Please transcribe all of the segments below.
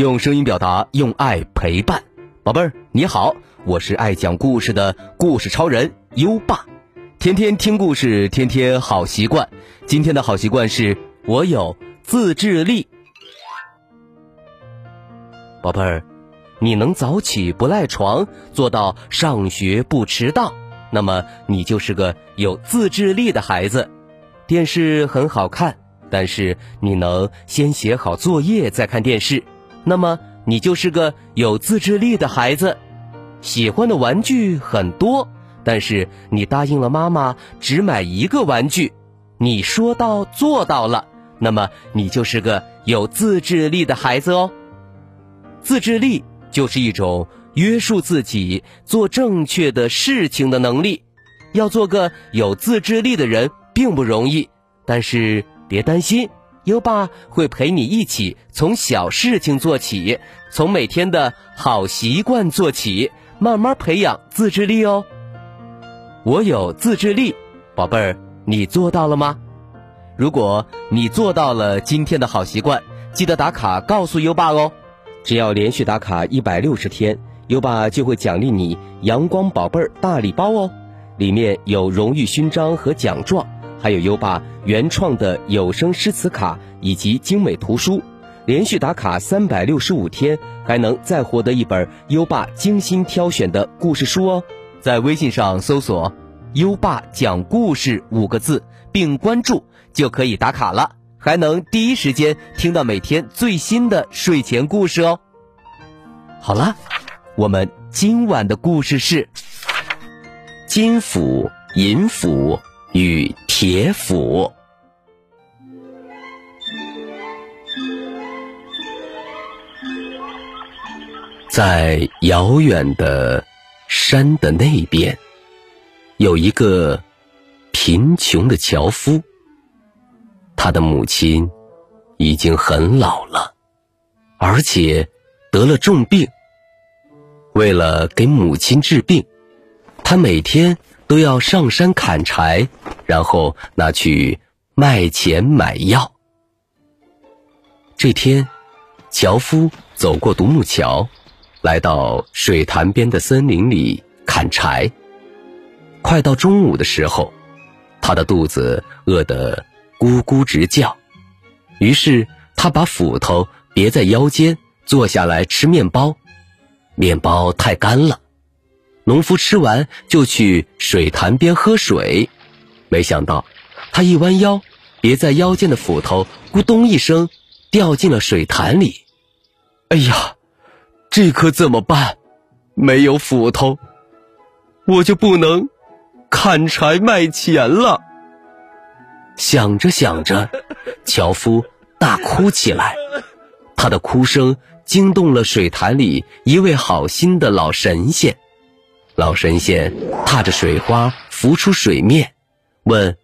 用声音表达，用爱陪伴。宝贝儿，你好，我是爱讲故事的故事超人优爸。天天听故事，天天好习惯。今天的好习惯是我有自制力。宝贝儿，你能早起不赖床，做到上学不迟到，那么你就是个有自制力的孩子。电视很好看，但是你能先写好作业再看电视，那么你就是个有自制力的孩子。喜欢的玩具很多，但是你答应了妈妈只买一个玩具，你说到做到了，那么你就是个有自制力的孩子哦。自制力就是一种约束自己做正确的事情的能力。要做个有自制力的人并不容易，但是别担心，优爸会陪你一起从小事情做起，从每天的好习惯做起，慢慢培养自制力哦。我有自制力，宝贝儿，你做到了吗？如果你做到了今天的好习惯，记得打卡告诉优爸哦。只要连续打卡一百六十天，优爸就会奖励你阳光宝贝儿大礼包哦，里面有荣誉勋章和奖状，还有优爸原创的有声诗词卡以及精美图书。连续打卡三百六十五天，还能再获得一本优爸精心挑选的故事书哦。在微信上搜索“优爸讲故事”五个字，并关注就可以打卡了。还能第一时间听到每天最新的睡前故事哦。好啦，我们今晚的故事是金斧、银斧与铁斧。在遥远的山的那边，有一个贫穷的樵夫。他的母亲已经很老了，而且得了重病。为了给母亲治病，他每天都要上山砍柴，然后拿去卖钱买药。这天，樵夫走过独木桥，来到水潭边的森林里砍柴。快到中午的时候，他的肚子饿得。咕咕直叫，于是他把斧头别在腰间，坐下来吃面包。面包太干了，农夫吃完就去水潭边喝水。没想到，他一弯腰，别在腰间的斧头咕咚一声掉进了水潭里。哎呀，这可怎么办？没有斧头，我就不能砍柴卖钱了。想着想着，樵夫大哭起来。他的哭声惊动了水潭里一位好心的老神仙。老神仙踏着水花浮出水面，问：“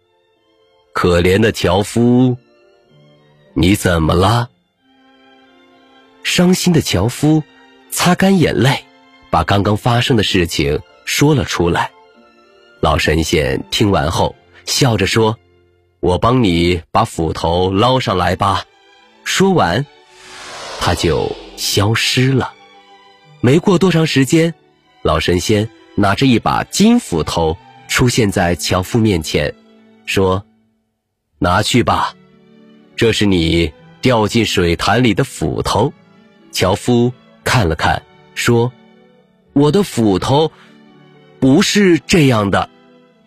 可怜的樵夫，你怎么了？”伤心的樵夫擦干眼泪，把刚刚发生的事情说了出来。老神仙听完后，笑着说。我帮你把斧头捞上来吧。说完，他就消失了。没过多长时间，老神仙拿着一把金斧头出现在樵夫面前，说：“拿去吧，这是你掉进水潭里的斧头。”樵夫看了看，说：“我的斧头不是这样的。”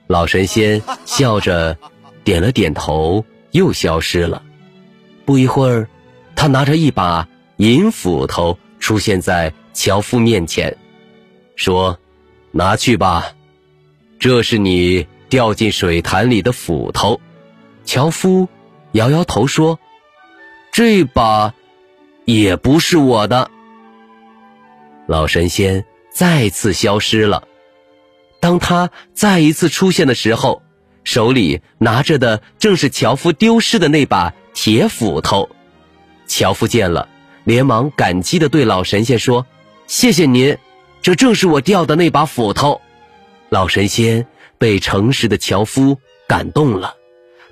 老神仙笑着。点了点头，又消失了。不一会儿，他拿着一把银斧头出现在樵夫面前，说：“拿去吧，这是你掉进水潭里的斧头。”樵夫摇摇头说：“这把也不是我的。”老神仙再次消失了。当他再一次出现的时候，手里拿着的正是樵夫丢失的那把铁斧头，樵夫见了，连忙感激地对老神仙说：“谢谢您，这正是我掉的那把斧头。”老神仙被诚实的樵夫感动了，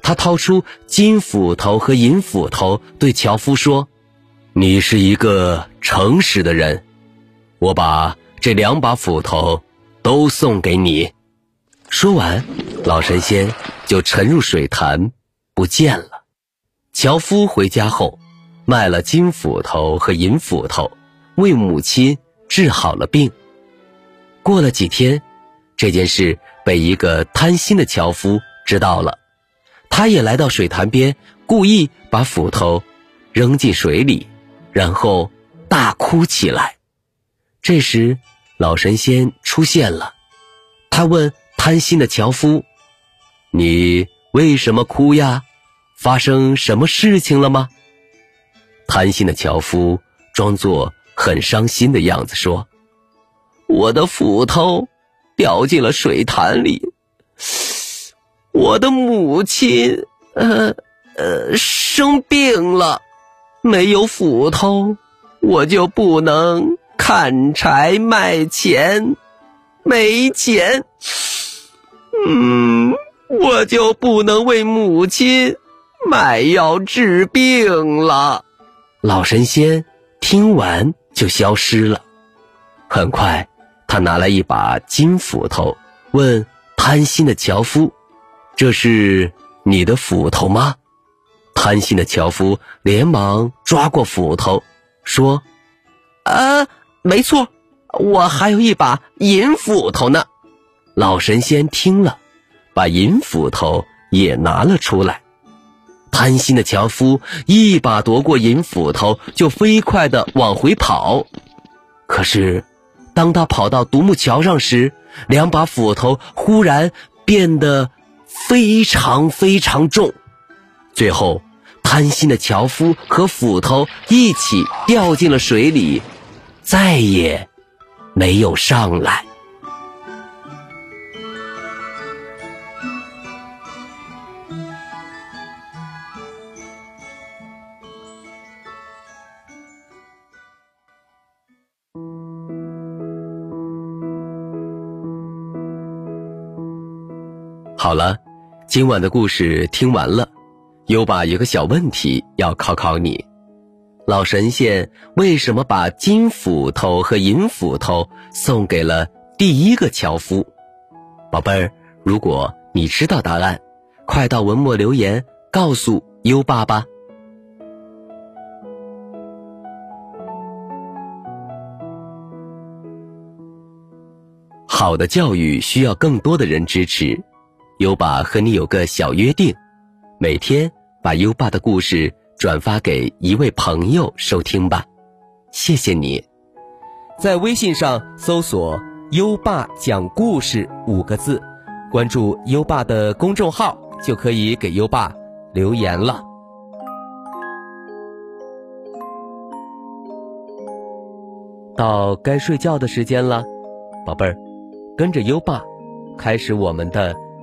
他掏出金斧头和银斧头，对樵夫说：“你是一个诚实的人，我把这两把斧头都送给你。”说完，老神仙就沉入水潭，不见了。樵夫回家后，卖了金斧头和银斧头，为母亲治好了病。过了几天，这件事被一个贪心的樵夫知道了，他也来到水潭边，故意把斧头扔进水里，然后大哭起来。这时，老神仙出现了，他问。贪心的樵夫，你为什么哭呀？发生什么事情了吗？贪心的樵夫装作很伤心的样子说：“我的斧头掉进了水潭里，我的母亲呃呃生病了，没有斧头，我就不能砍柴卖钱，没钱。”嗯，我就不能为母亲买药治病了。老神仙听完就消失了。很快，他拿来一把金斧头，问贪心的樵夫：“这是你的斧头吗？”贪心的樵夫连忙抓过斧头，说：“啊，没错，我还有一把银斧头呢。”老神仙听了，把银斧头也拿了出来。贪心的樵夫一把夺过银斧头，就飞快地往回跑。可是，当他跑到独木桥上时，两把斧头忽然变得非常非常重。最后，贪心的樵夫和斧头一起掉进了水里，再也没有上来。好了，今晚的故事听完了，优爸有个小问题要考考你：老神仙为什么把金斧头和银斧头送给了第一个樵夫？宝贝儿，如果你知道答案，快到文末留言告诉优爸吧。好的教育需要更多的人支持。优爸和你有个小约定，每天把优爸的故事转发给一位朋友收听吧，谢谢你。在微信上搜索“优爸讲故事”五个字，关注优爸的公众号，就可以给优爸留言了。到该睡觉的时间了，宝贝儿，跟着优爸开始我们的。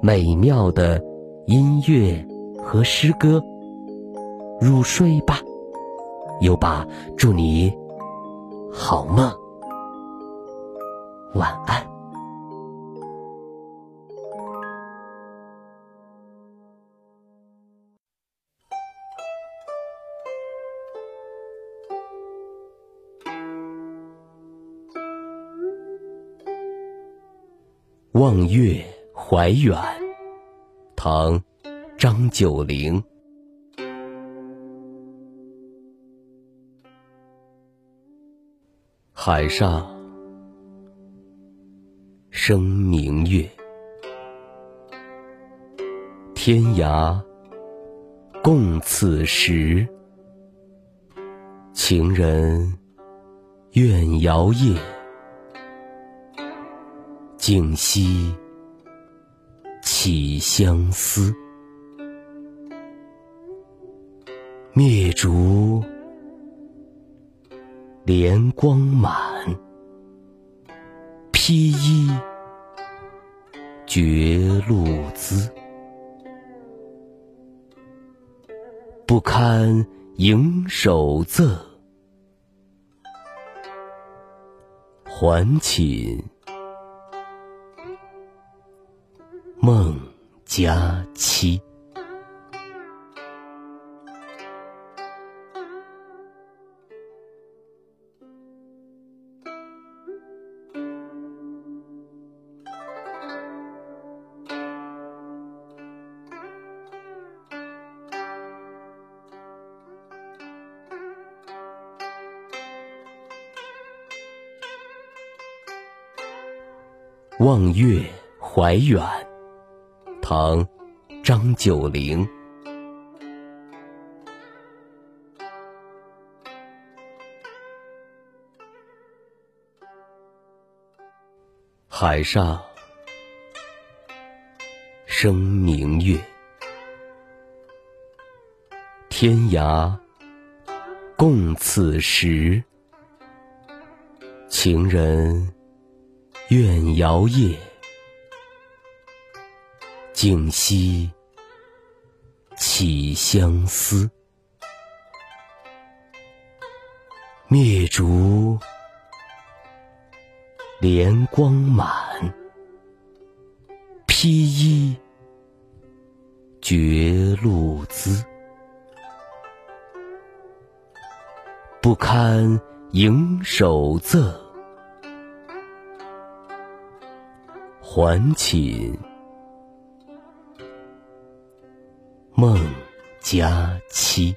美妙的音乐和诗歌，入睡吧，优爸祝你好梦，晚安。望月。怀远，唐，张九龄。海上生明月，天涯共此时。情人怨遥夜，竟夕。起相思，灭烛怜光满，披衣觉露滋。不堪盈手赠，还寝梦佳期。望月怀远，唐·张九龄。海上生明月，天涯共此时。情人。怨遥夜，竟夕起相思。灭烛怜光满，披衣觉露滋。不堪盈手赠。还寝梦佳期。